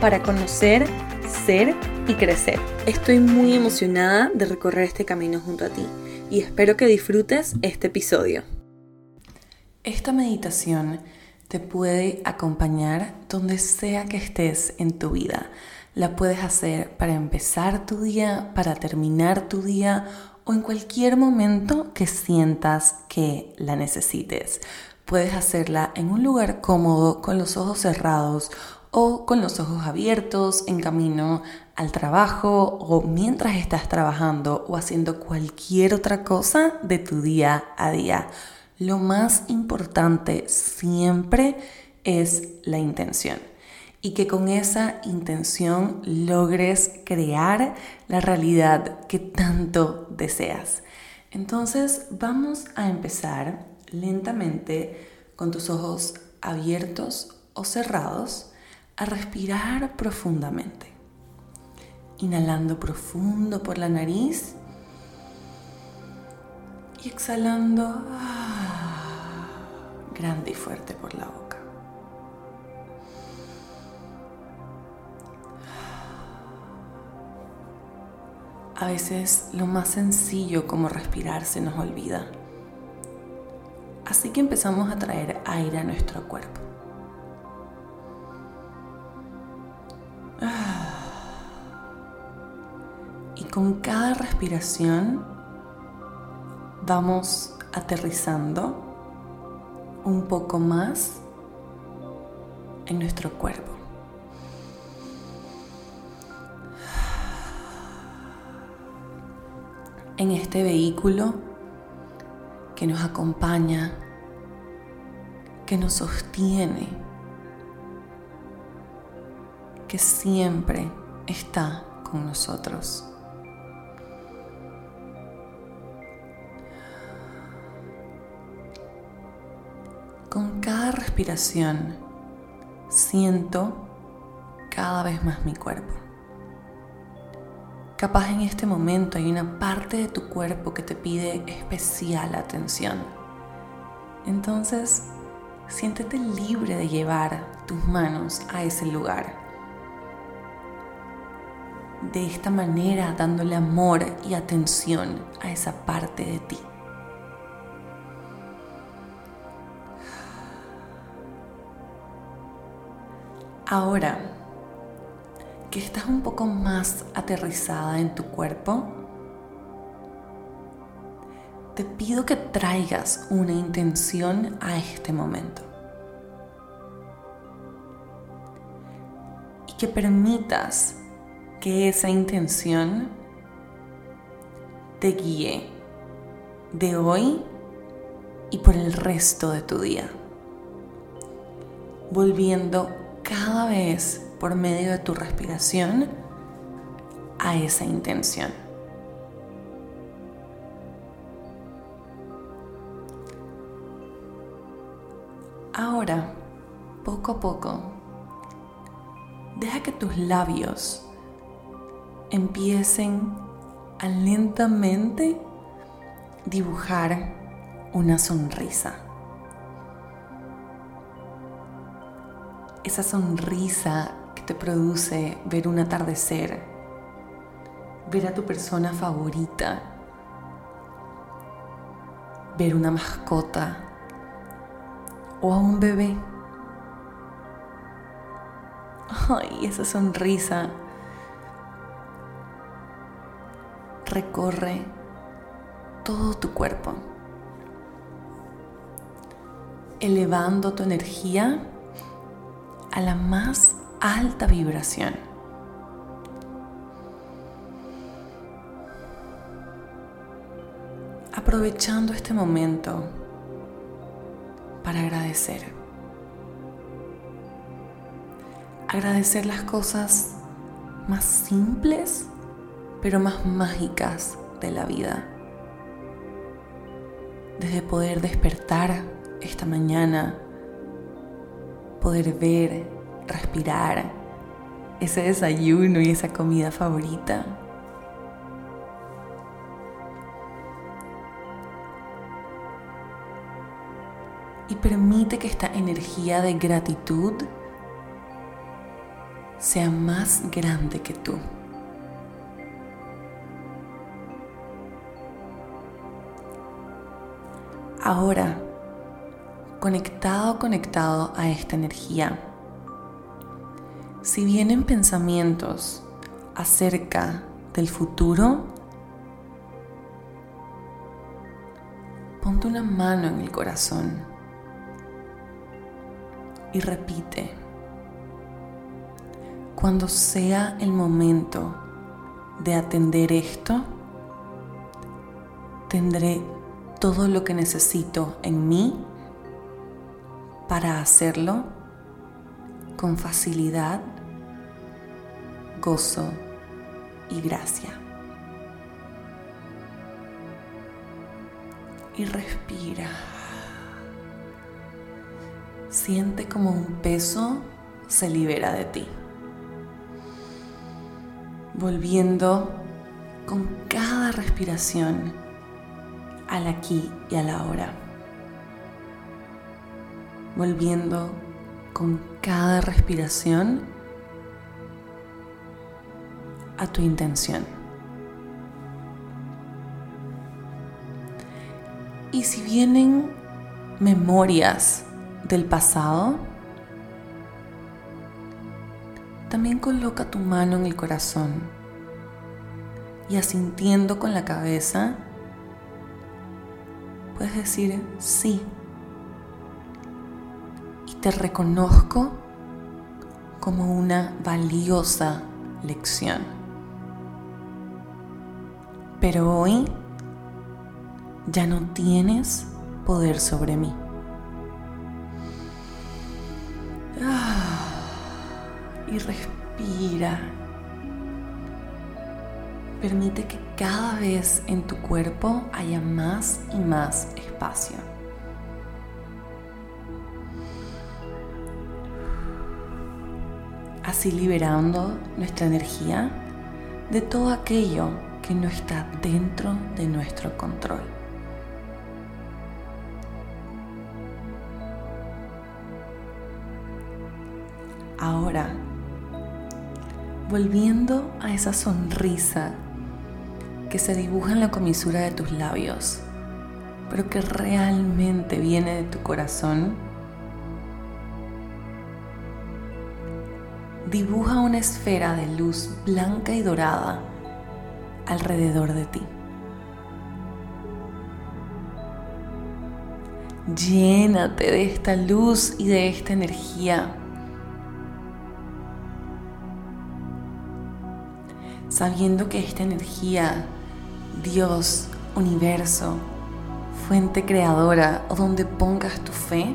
para conocer, ser y crecer. Estoy muy emocionada de recorrer este camino junto a ti y espero que disfrutes este episodio. Esta meditación te puede acompañar donde sea que estés en tu vida. La puedes hacer para empezar tu día, para terminar tu día o en cualquier momento que sientas que la necesites. Puedes hacerla en un lugar cómodo, con los ojos cerrados o con los ojos abiertos, en camino al trabajo o mientras estás trabajando o haciendo cualquier otra cosa de tu día a día. Lo más importante siempre es la intención y que con esa intención logres crear la realidad que tanto deseas. Entonces vamos a empezar lentamente con tus ojos abiertos o cerrados a respirar profundamente. Inhalando profundo por la nariz y exhalando ah, grande y fuerte por la boca. A veces lo más sencillo como respirar se nos olvida. Así que empezamos a traer aire a nuestro cuerpo. Ah. Y con cada respiración vamos aterrizando un poco más en nuestro cuerpo. En este vehículo que nos acompaña, que nos sostiene, que siempre está con nosotros. Con cada respiración siento cada vez más mi cuerpo. Capaz en este momento hay una parte de tu cuerpo que te pide especial atención. Entonces, siéntete libre de llevar tus manos a ese lugar. De esta manera, dándole amor y atención a esa parte de ti. Ahora que estás un poco más aterrizada en tu cuerpo, te pido que traigas una intención a este momento. Y que permitas que esa intención te guíe de hoy y por el resto de tu día, volviendo cada vez por medio de tu respiración a esa intención. Ahora, poco a poco, deja que tus labios empiecen a lentamente dibujar una sonrisa. esa sonrisa que te produce ver un atardecer, ver a tu persona favorita, ver una mascota o a un bebé. Ay, esa sonrisa recorre todo tu cuerpo, elevando tu energía a la más alta vibración. Aprovechando este momento para agradecer. Agradecer las cosas más simples, pero más mágicas de la vida. Desde poder despertar esta mañana, poder ver, respirar ese desayuno y esa comida favorita. Y permite que esta energía de gratitud sea más grande que tú. Ahora, conectado, conectado a esta energía, si vienen pensamientos acerca del futuro, ponte una mano en el corazón y repite, cuando sea el momento de atender esto, tendré todo lo que necesito en mí para hacerlo con facilidad, gozo y gracia. Y respira. Siente como un peso se libera de ti. Volviendo con cada respiración al aquí y a la hora. Volviendo con cada respiración a tu intención. Y si vienen memorias del pasado, también coloca tu mano en el corazón y asintiendo con la cabeza, puedes decir sí. Y te reconozco como una valiosa lección. Pero hoy ya no tienes poder sobre mí. Y respira. Permite que cada vez en tu cuerpo haya más y más espacio. Así liberando nuestra energía de todo aquello que no está dentro de nuestro control. Ahora volviendo a esa sonrisa que se dibuja en la comisura de tus labios, pero que realmente viene de tu corazón, dibuja una esfera de luz blanca y dorada alrededor de ti. Llénate de esta luz y de esta energía sabiendo que esta energía, Dios, universo, fuente creadora o donde pongas tu fe,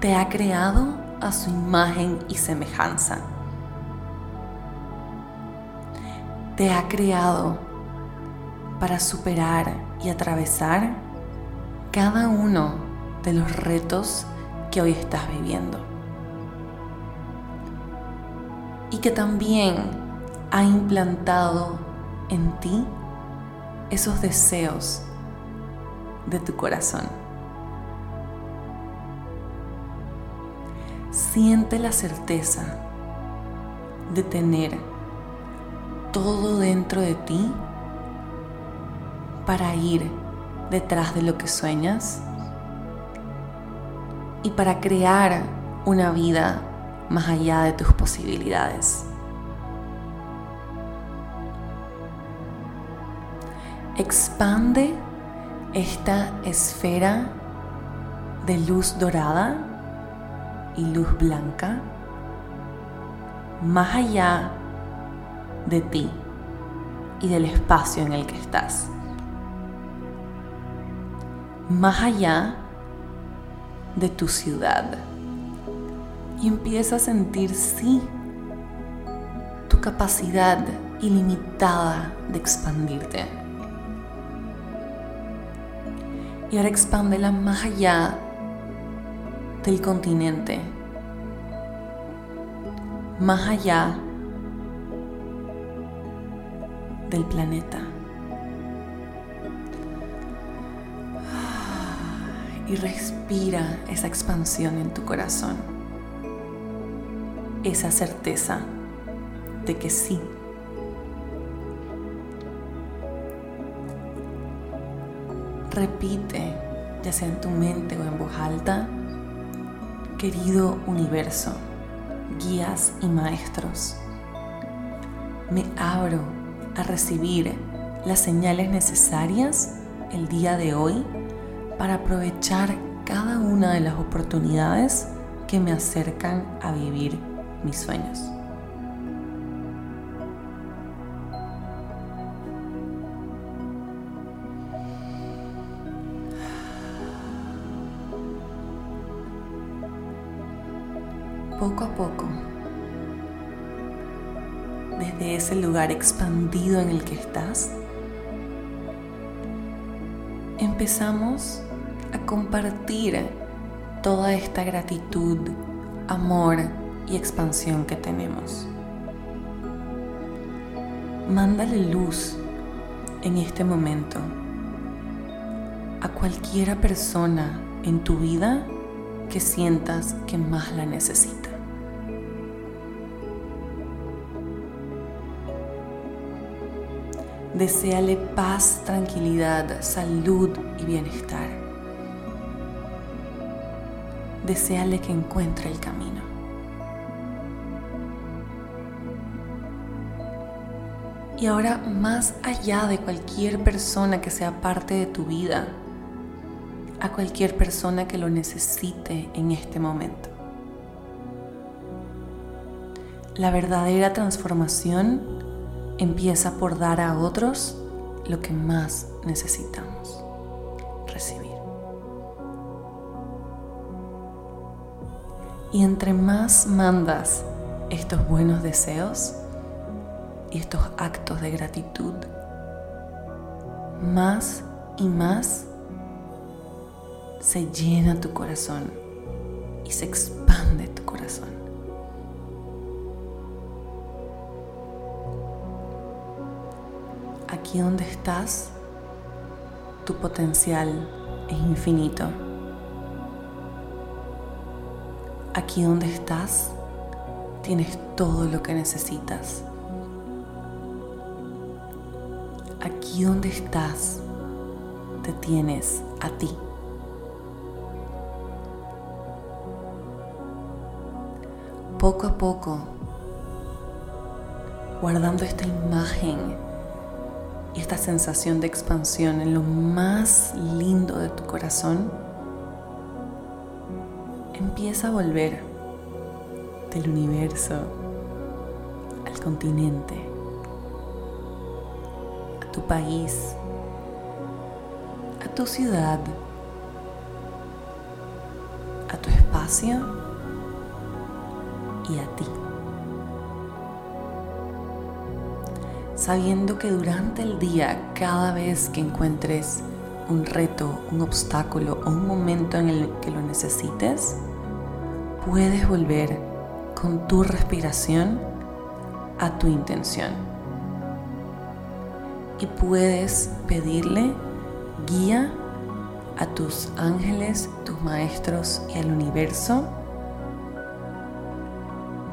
te ha creado a su imagen y semejanza. Te ha creado para superar y atravesar cada uno de los retos que hoy estás viviendo. Y que también ha implantado en ti esos deseos de tu corazón. Siente la certeza de tener todo dentro de ti para ir detrás de lo que sueñas y para crear una vida más allá de tus posibilidades. Expande esta esfera de luz dorada y luz blanca más allá de ti y del espacio en el que estás. Más allá de tu ciudad. Y empieza a sentir sí capacidad ilimitada de expandirte. Y ahora expándela más allá del continente, más allá del planeta. Y respira esa expansión en tu corazón, esa certeza de que sí. Repite, ya sea en tu mente o en voz alta, querido universo, guías y maestros, me abro a recibir las señales necesarias el día de hoy para aprovechar cada una de las oportunidades que me acercan a vivir mis sueños. Poco a poco, desde ese lugar expandido en el que estás, empezamos a compartir toda esta gratitud, amor y expansión que tenemos. Mándale luz en este momento a cualquiera persona en tu vida que sientas que más la necesita. Deseale paz, tranquilidad, salud y bienestar. Deseale que encuentre el camino. Y ahora, más allá de cualquier persona que sea parte de tu vida, a cualquier persona que lo necesite en este momento. La verdadera transformación empieza por dar a otros lo que más necesitamos, recibir. Y entre más mandas estos buenos deseos y estos actos de gratitud, más y más se llena tu corazón y se expande tu corazón. Aquí donde estás, tu potencial es infinito. Aquí donde estás, tienes todo lo que necesitas. Aquí donde estás, te tienes a ti. Poco a poco, guardando esta imagen y esta sensación de expansión en lo más lindo de tu corazón empieza a volver del universo al continente, a tu país, a tu ciudad, a tu espacio y a ti. Sabiendo que durante el día, cada vez que encuentres un reto, un obstáculo o un momento en el que lo necesites, puedes volver con tu respiración a tu intención. Y puedes pedirle guía a tus ángeles, tus maestros y al universo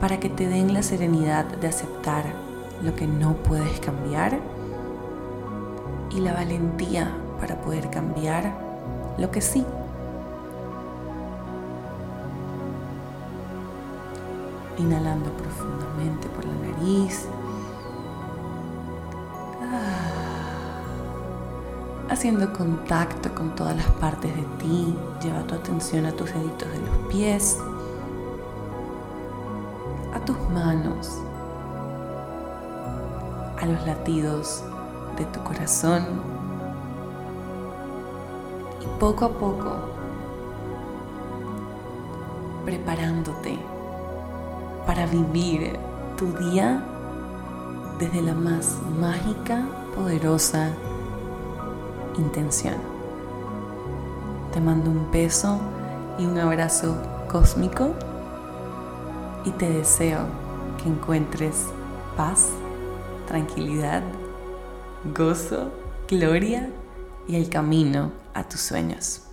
para que te den la serenidad de aceptar lo que no puedes cambiar y la valentía para poder cambiar lo que sí. Inhalando profundamente por la nariz. Ah. Haciendo contacto con todas las partes de ti. Lleva tu atención a tus deditos de los pies. A tus manos a los latidos de tu corazón y poco a poco preparándote para vivir tu día desde la más mágica, poderosa intención. Te mando un beso y un abrazo cósmico y te deseo que encuentres paz, tranquilidad, gozo, gloria y el camino a tus sueños.